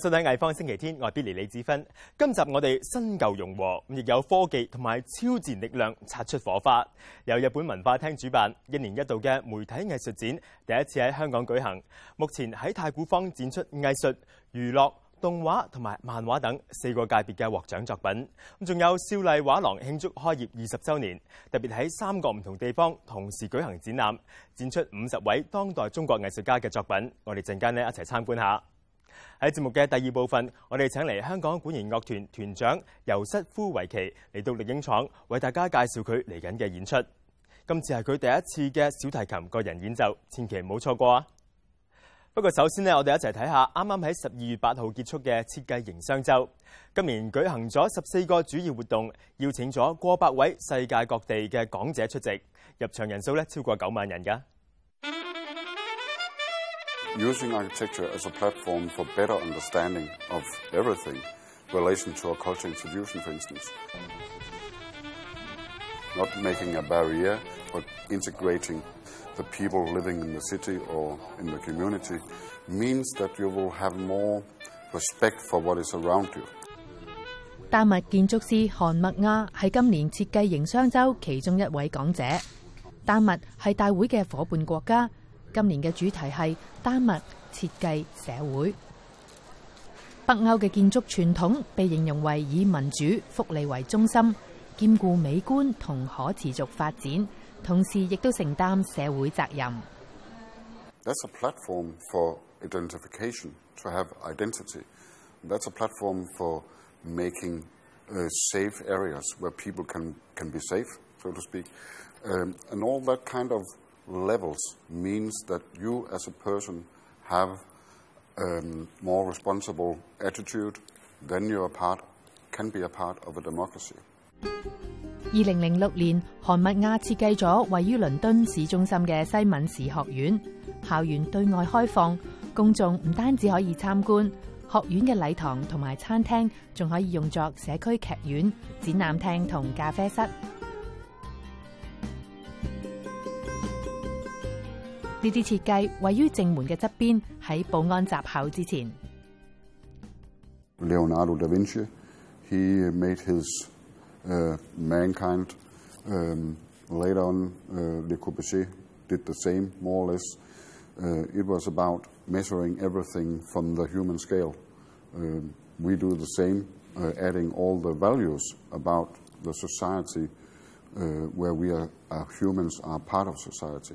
收睇《藝方星期天，我係 l y 李子芬。今集我哋新舊融和，亦有科技同埋超自然力量擦出火花。由日本文化廳主辦，一年一度嘅媒體藝術展第一次喺香港舉行。目前喺太古坊展出藝術、娛樂、動畫同埋漫畫等四個界別嘅獲獎作品。咁仲有少丽畫廊慶祝開業二十週年，特別喺三個唔同地方同時舉行展覽，展出五十位當代中國藝術家嘅作品。我哋陣間咧一齊參觀下。喺节目嘅第二部分，我哋请嚟香港管弦乐团团长尤瑟夫维奇嚟到力英厂，为大家介绍佢嚟紧嘅演出。今次系佢第一次嘅小提琴个人演奏，千祈唔好错过啊！不过首先呢，我哋一齐睇下啱啱喺十二月八号结束嘅设计营商周。今年举行咗十四个主要活动，邀请咗过百位世界各地嘅港者出席，入场人数咧超过九万人噶。using architecture as a platform for better understanding of everything, relation to a culture institution, for instance. Not making a barrier, but integrating the people living in the city or in the community means that you will have more respect for what is around you. 今年嘅主题系丹麦设计社会北欧嘅建筑传统被形容为以民主福利为中心，兼顾美观同可持续发展，同时亦都承担社会责任。That's a platform for identification to have identity. That's a platform for making safe areas where people can can be safe, so to speak, and all that kind of levels means that you as a person have more responsible attitude. Then you are part can be a part of a democracy. 二零零六年，韩密亚设计咗位于伦敦市中心嘅西敏寺学院。校园对外开放，公众唔单止可以参观，学院嘅礼堂同埋餐厅仲可以用作社区剧院、展览厅同咖啡室。Leonardo da Vinci, he made his uh, mankind. Um, later on, uh, Le Corbusier did the same, more or less. Uh, it was about measuring everything from the human scale. Um, we do the same, adding all the values about the society where we are, our humans are part of society.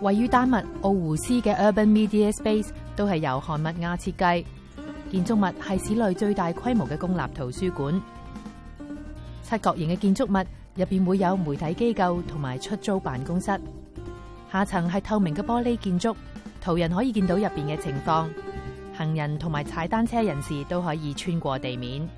位於丹麥奧胡斯嘅 Urban Media Space 都係由韩密亚設計。建築物係市內最大規模嘅公立圖書館。七角形嘅建築物入边會有媒體機構同埋出租辦公室。下層係透明嘅玻璃建築，途人可以見到入边嘅情況。行人同埋踩單車人士都可以穿過地面。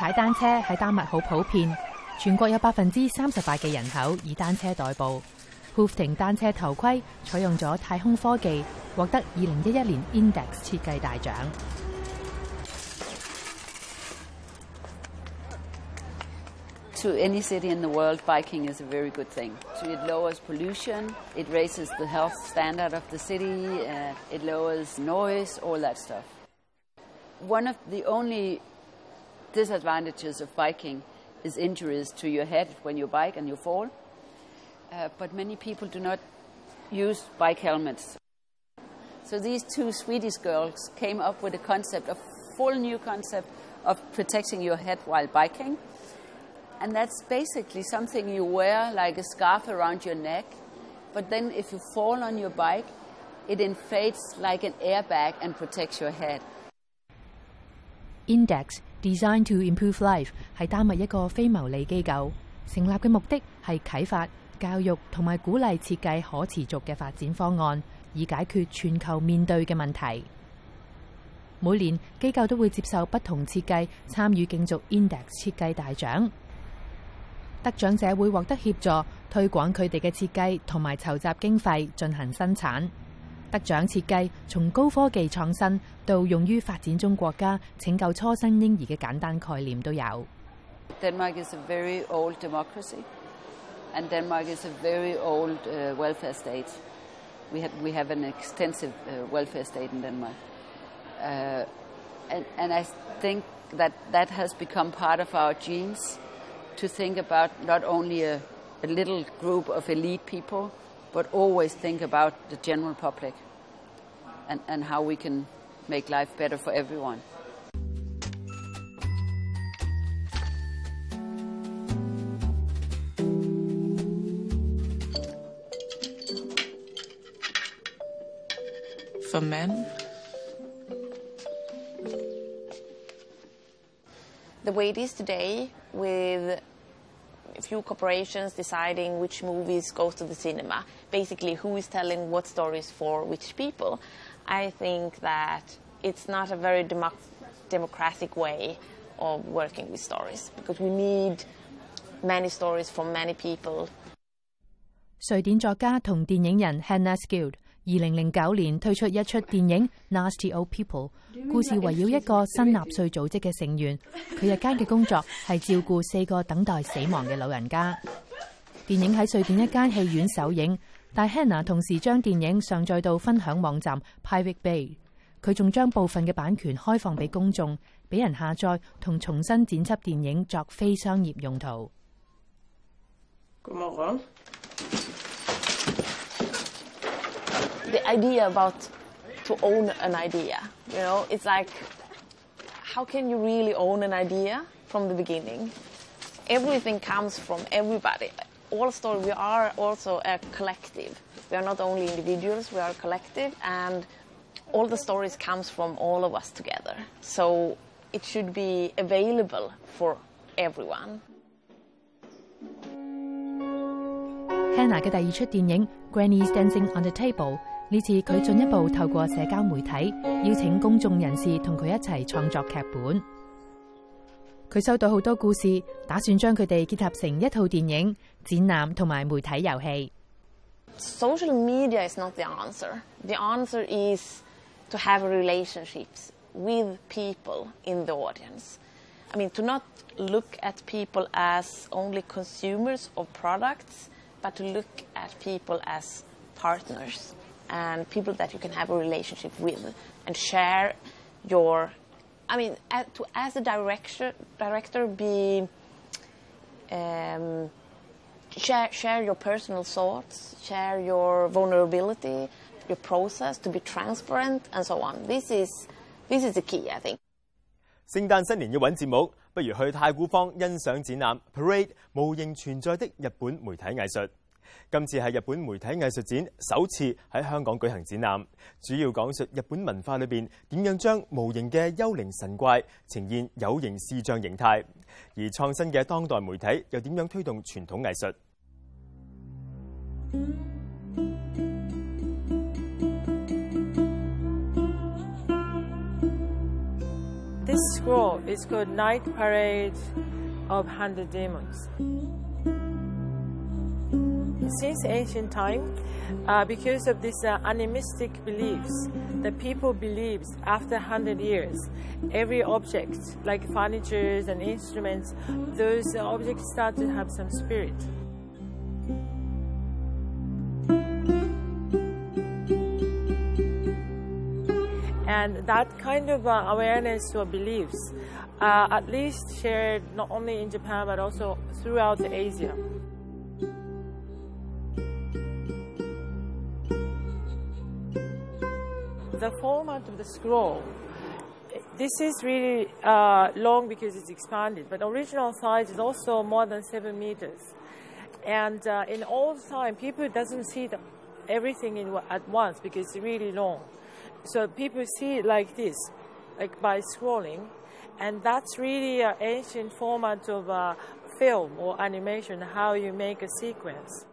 踩單車喺丹麥好普遍，全國有百分之三十八嘅人口以單車代步。Hoofting 單車頭盔採用咗太空科技，獲得二零一一年 Index 設計大獎。to any city in the world, biking is a very good thing. It lowers pollution, it raises the health standard of the city, uh, it lowers noise, all that stuff. One of the only disadvantages of biking is injuries to your head when you bike and you fall. Uh, but many people do not use bike helmets. So these two Swedish girls came up with a concept, a full new concept of protecting your head while biking. Index Design e d to Improve Life 系丹位一个非牟利机构，成立嘅目的系启发、教育同埋鼓励设计可持续嘅发展方案，以解决全球面对嘅问题。每年机构都会接受不同设计参与竞逐 Index 设计大奖。得獎者會獲得協助，推廣佢哋嘅設計同埋籌集經費進行生產。得獎設計從高科技創新到用於發展中國家拯救初生嬰兒嘅簡單概念都有。Denmark is a very old democracy, and Denmark is a very old welfare state. We have we have an extensive welfare state in Denmark, and and I think that that has become part of our genes. to think about not only a, a little group of elite people, but always think about the general public and, and how we can make life better for everyone. for men? The way it is today, with a few corporations deciding which movies goes to the cinema. Basically, who is telling what stories for which people. I think that it's not a very democ democratic way of working with stories because we need many stories from many people. 瑞典作家同電影人 Hannah 二零零九年推出一出电影《Nasty Old People》，故事围绕一个新纳粹组织嘅成员，佢日间嘅工作系照顾四个等待死亡嘅老人家。电影喺瑞典一间戏院首映，但 Hannah 同时将电影上载到分享网站 p i v a t e Bay，佢仲将部分嘅版权开放俾公众，俾人下载同重新剪辑电影作非商业用途。咁啊？the idea about to own an idea. You know, it's like, how can you really own an idea from the beginning? Everything comes from everybody. All story, we are also a collective. We are not only individuals, we are a collective, and all the stories comes from all of us together. So it should be available for everyone. Hannah Dancing on the Table》呢次佢进一步透过社交媒体邀请公众人士同佢一齐创作剧本。佢收到好多故事，打算将佢哋结合成一套电影、展览同埋媒体游戏。Social media is not the answer. The answer is to have relationships with people in the audience. I mean, to not look at people as only consumers of products, but to look at people as partners. and people that you can have a relationship with and share your. I mean, as, to, as a director, director be. Um, share, share your personal thoughts, share your vulnerability, your process, to be transparent, and so on. This is, this is the key, I think. 聖誕新年要揾節目，不如去太古坊欣賞展覽《Parade 無形存在的日本媒體藝術》。今次係日本媒體藝術展首次喺香港舉行展覽，主要講述日本文化裏邊點樣將無形嘅幽靈神怪呈現有形視像形態，而創新嘅當代媒體又點樣推動傳統藝術。This scroll is called Night Parade of Handed Demons. since ancient time, uh, because of these uh, animistic beliefs, the people believed after 100 years, every object, like furniture and instruments, those objects start to have some spirit. and that kind of uh, awareness or beliefs uh, at least shared not only in Japan but also throughout Asia. the format of the scroll, this is really uh, long because it's expanded, but original size is also more than seven meters. And uh, in all time, people doesn't see the, everything in, at once because it's really long. So people see it like this, like by scrolling, and that's really an ancient format of uh, film or animation, how you make a sequence.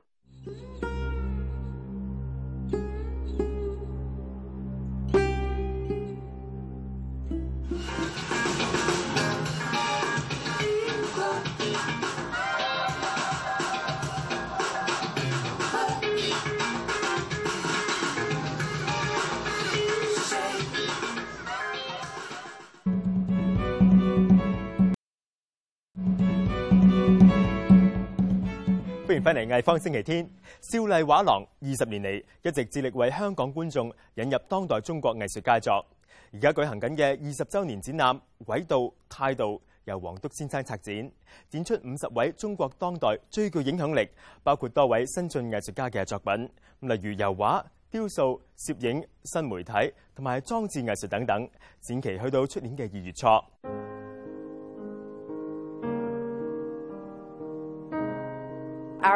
翻嚟艺方星期天，少丽画廊二十年嚟一直致力为香港观众引入当代中国艺术佳作。而家举行紧嘅二十周年展览《轨道态度》，由黄笃先生策展，展出五十位中国当代最具影响力，包括多位新晋艺术家嘅作品。例如油画、雕塑、摄影、新媒体同埋装置艺术等等。展期去到出年嘅二月初。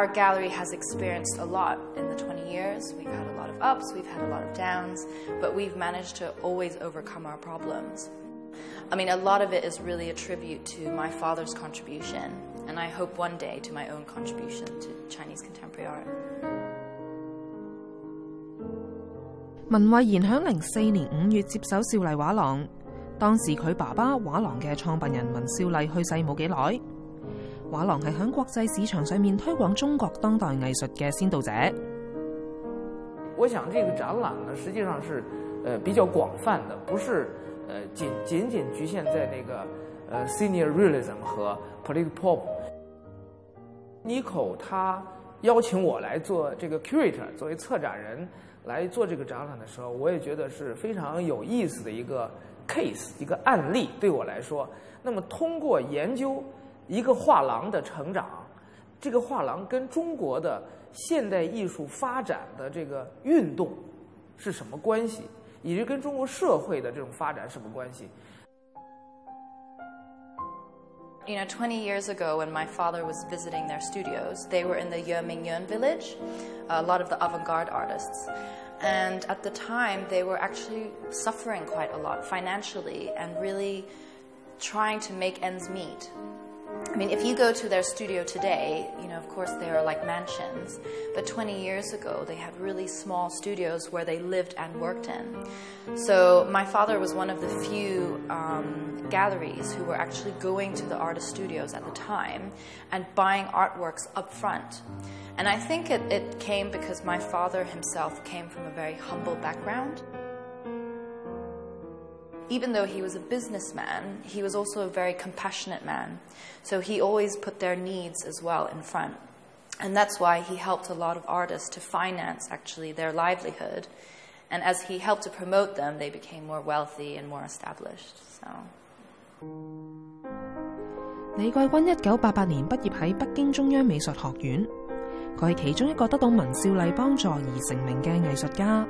our gallery has experienced a lot in the 20 years. We've had a lot of ups, we've had a lot of downs, but we've managed to always overcome our problems. I mean, a lot of it is really a tribute to my father's contribution, and I hope one day to my own contribution to Chinese contemporary art. 文慧賢響零四年五月接手少麗畫廊，當時佢爸爸畫廊嘅創辦人文少麗去世冇幾耐。画廊系喺国际市场上面推广中国当代艺术嘅先导者。我想呢个展览呢，实际上是，呃，比较广泛的，不是，呃，仅仅仅局限在那个，呃 senior realism 和 p o l i t l pop。Nico 他邀请我来做这个 curator 作为策展人来做这个展览的时候，我也觉得是非常有意思的一个 case 一个案例，对我来说，那么通过研究。一个画廊的成长，这个画廊跟中国的现代艺术发展的这个运动是什么关系，以及跟中国社会的这种发展什么关系？You know, twenty years ago, when my father was visiting their studios, they were in the y e o m n y e o u n village. A lot of the avant-garde artists, and at the time, they were actually suffering quite a lot financially and really trying to make ends meet. I mean, if you go to their studio today, you know, of course, they are like mansions. But 20 years ago, they had really small studios where they lived and worked in. So my father was one of the few um, galleries who were actually going to the artist studios at the time and buying artworks up front. And I think it, it came because my father himself came from a very humble background even though he was a businessman, he was also a very compassionate man. So he always put their needs as well in front. And that's why he helped a lot of artists to finance actually their livelihood. And as he helped to promote them, they became more wealthy and more established. So. 李桂君一九八八年畢業喺北京中央美術學院，佢係其中一個得到文少麗幫助而成名嘅藝術家。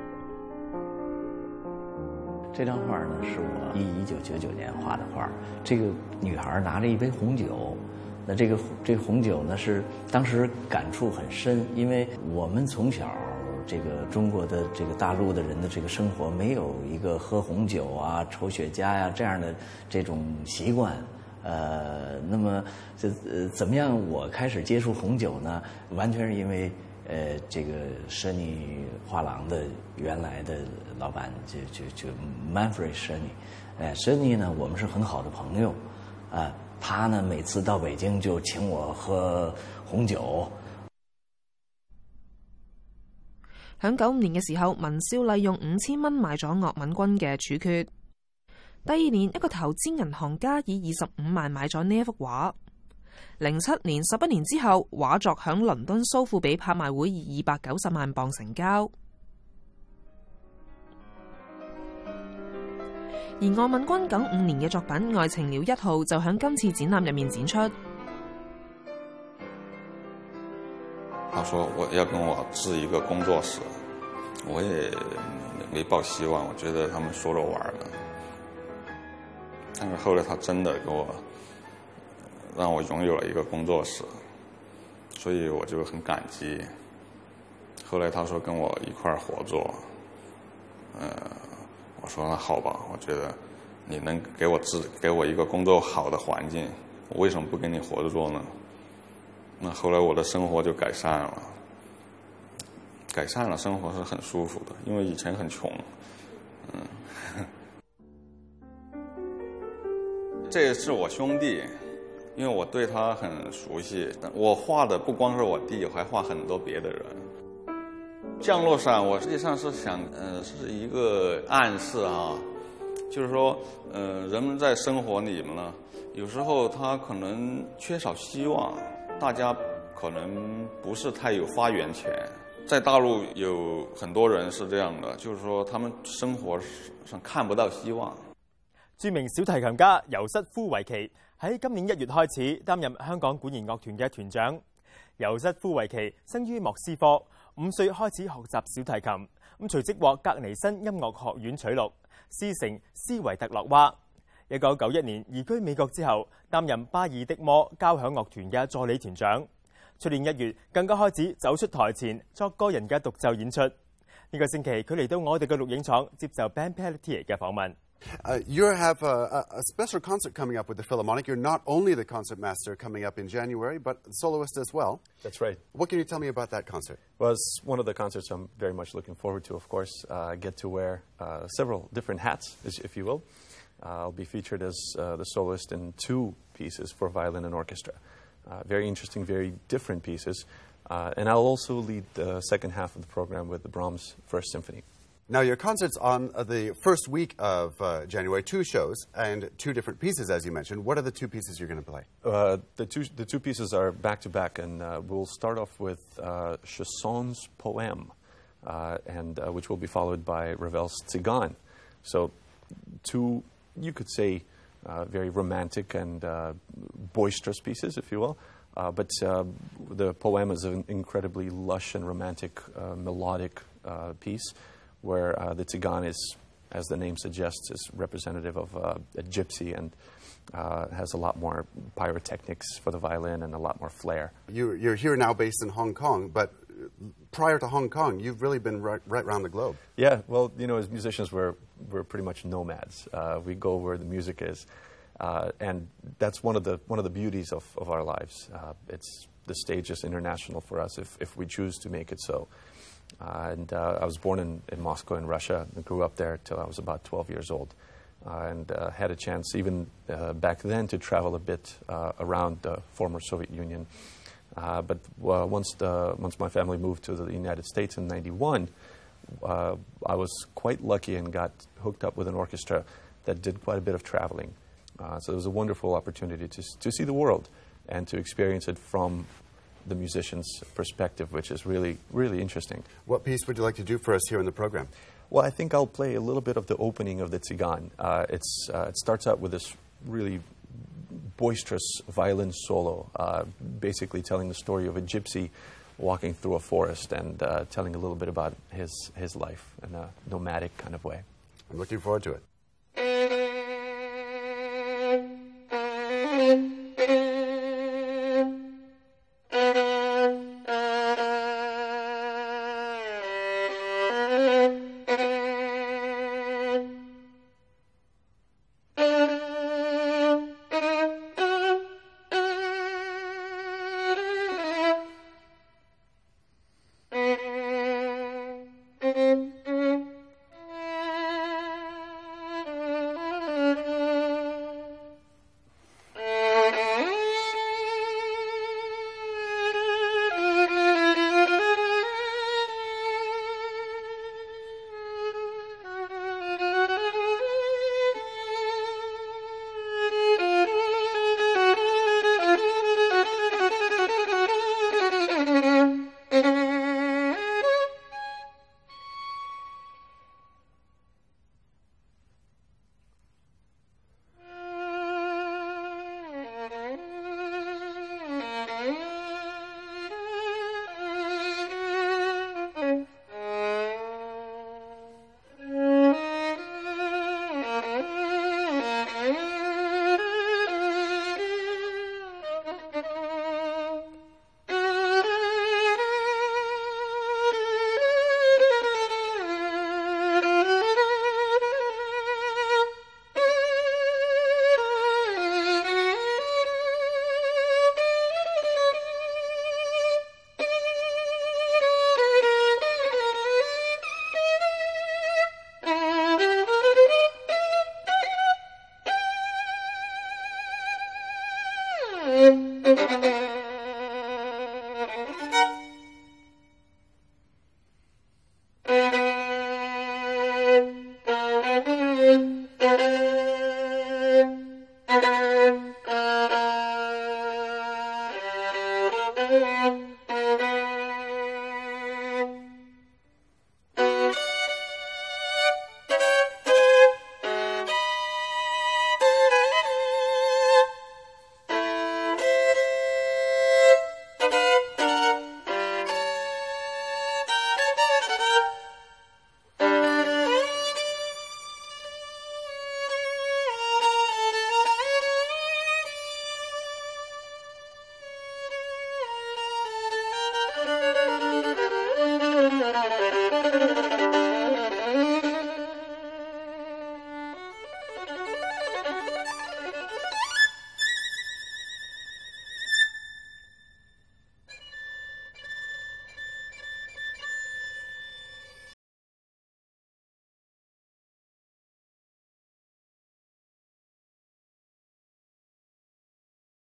这张画呢，是我一一九九九年画的画。这个女孩拿着一杯红酒，那这个这红酒呢是当时感触很深，因为我们从小这个中国的这个大陆的人的这个生活没有一个喝红酒啊、抽雪茄呀这样的这种习惯，呃，那么这呃怎么样？我开始接触红酒呢，完全是因为。呃，这个 s h a n y 画廊的原来的老板就就就 Manfred s h a n y 诶 s h a n y 呢，我们是很好的朋友，啊，他呢每次到北京就请我喝红酒。喺九五年嘅时候，文少利用五千蚊买咗岳敏君嘅《处决》。第二年，一个投资银行家以二十五万买咗呢一幅画。零七年十一年之后，画作响伦敦苏富比拍卖会以二百九十万磅成交。而岸敏君九五年嘅作品《爱情鸟》一号》就响今次展览入面展出。他说：我要跟我置一个工作室，我也没抱希望，我觉得他们说着玩的。但是后来他真的给我。让我拥有了一个工作室，所以我就很感激。后来他说跟我一块儿合作，呃，我说那好吧，我觉得你能给我自给我一个工作好的环境，我为什么不跟你合作呢？那后来我的生活就改善了，改善了生活是很舒服的，因为以前很穷。嗯，这是我兄弟。因为我对他很熟悉，我画的不光是我弟，还画很多别的人。降落伞，我实际上是想，嗯，是一个暗示啊，就是说，嗯，人们在生活里面呢，有时候他可能缺少希望，大家可能不是太有发源权。在大陆有很多人是这样的，就是说他们生活上看不到希望。著名小提琴家尤瑟夫维奇。喺今年一月開始擔任香港管弦樂團嘅團長。尤瑟夫維奇生於莫斯科，五歲開始學習小提琴，咁隨即獲格尼新音樂學院取錄，師承斯維特洛娃。一九九一年移居美國之後，擔任巴爾的摩交響樂團嘅助理團長。去年一月更加開始走出台前作歌人嘅獨奏演出。呢個星期佢嚟到我哋嘅錄影廠接受《b a n p e t i r 嘅訪問。Uh, you have a, a, special concert coming up with the Philharmonic. You're not only the concertmaster coming up in January, but soloist as well. That's right. What can you tell me about that concert? Well, it's one of the concerts I'm very much looking forward to, of course. Uh, I get to wear uh, several different hats, if you will. Uh, I'll be featured as uh, the soloist in two pieces for violin and orchestra. Uh, very interesting, very different pieces. and I'll also lead the second half of the program with the Brahms First Symphony. Now, your concert's on uh, the first week of uh, January, two shows and two different pieces, as you mentioned. What are the two pieces you're going to play? Uh, the, two, the two pieces are back to back, and uh, we'll start off with uh, Chasson's Poem, uh, and, which will be followed by Ravel's Tzigan. So, two, you could say, very romantic and boisterous pieces, if you will. but the poem is an incredibly lush and romantic, melodic piece where uh, the Tigan is, as the name suggests, is representative of uh, a gypsy and uh, has a lot more pyrotechnics for the violin and a lot more flair. You're, you're here now based in Hong Kong, but prior to Hong Kong, you've really been right, right around the globe. Yeah, well, you know, as musicians, we're, we're pretty much nomads. Uh, we go where the music is. Uh, and that's one of the, one of the beauties of, of our lives. Uh, it's, the stage is international for us if, if we choose to make it so. Uh, and uh, I was born in, in Moscow in Russia and grew up there till I was about 12 years old. Uh, and had a chance, even back then, to travel a bit around the former Soviet Union. but once, the, once my family moved to the United States in 91, uh, I was quite lucky and got hooked up with an orchestra that did quite a bit of traveling. Uh, so it was a wonderful opportunity to, to see the world and to experience it from the musician's perspective, which is really, really interesting. What piece would you like to do for us here in the program? Well, I think I'll play a little bit of the opening of the Tzigan. Uh, it's, uh, it starts out with this really boisterous violin solo, uh, basically telling the story of a gypsy walking through a forest and uh, telling a little bit about his, his life in a nomadic kind of way. I'm looking forward to it.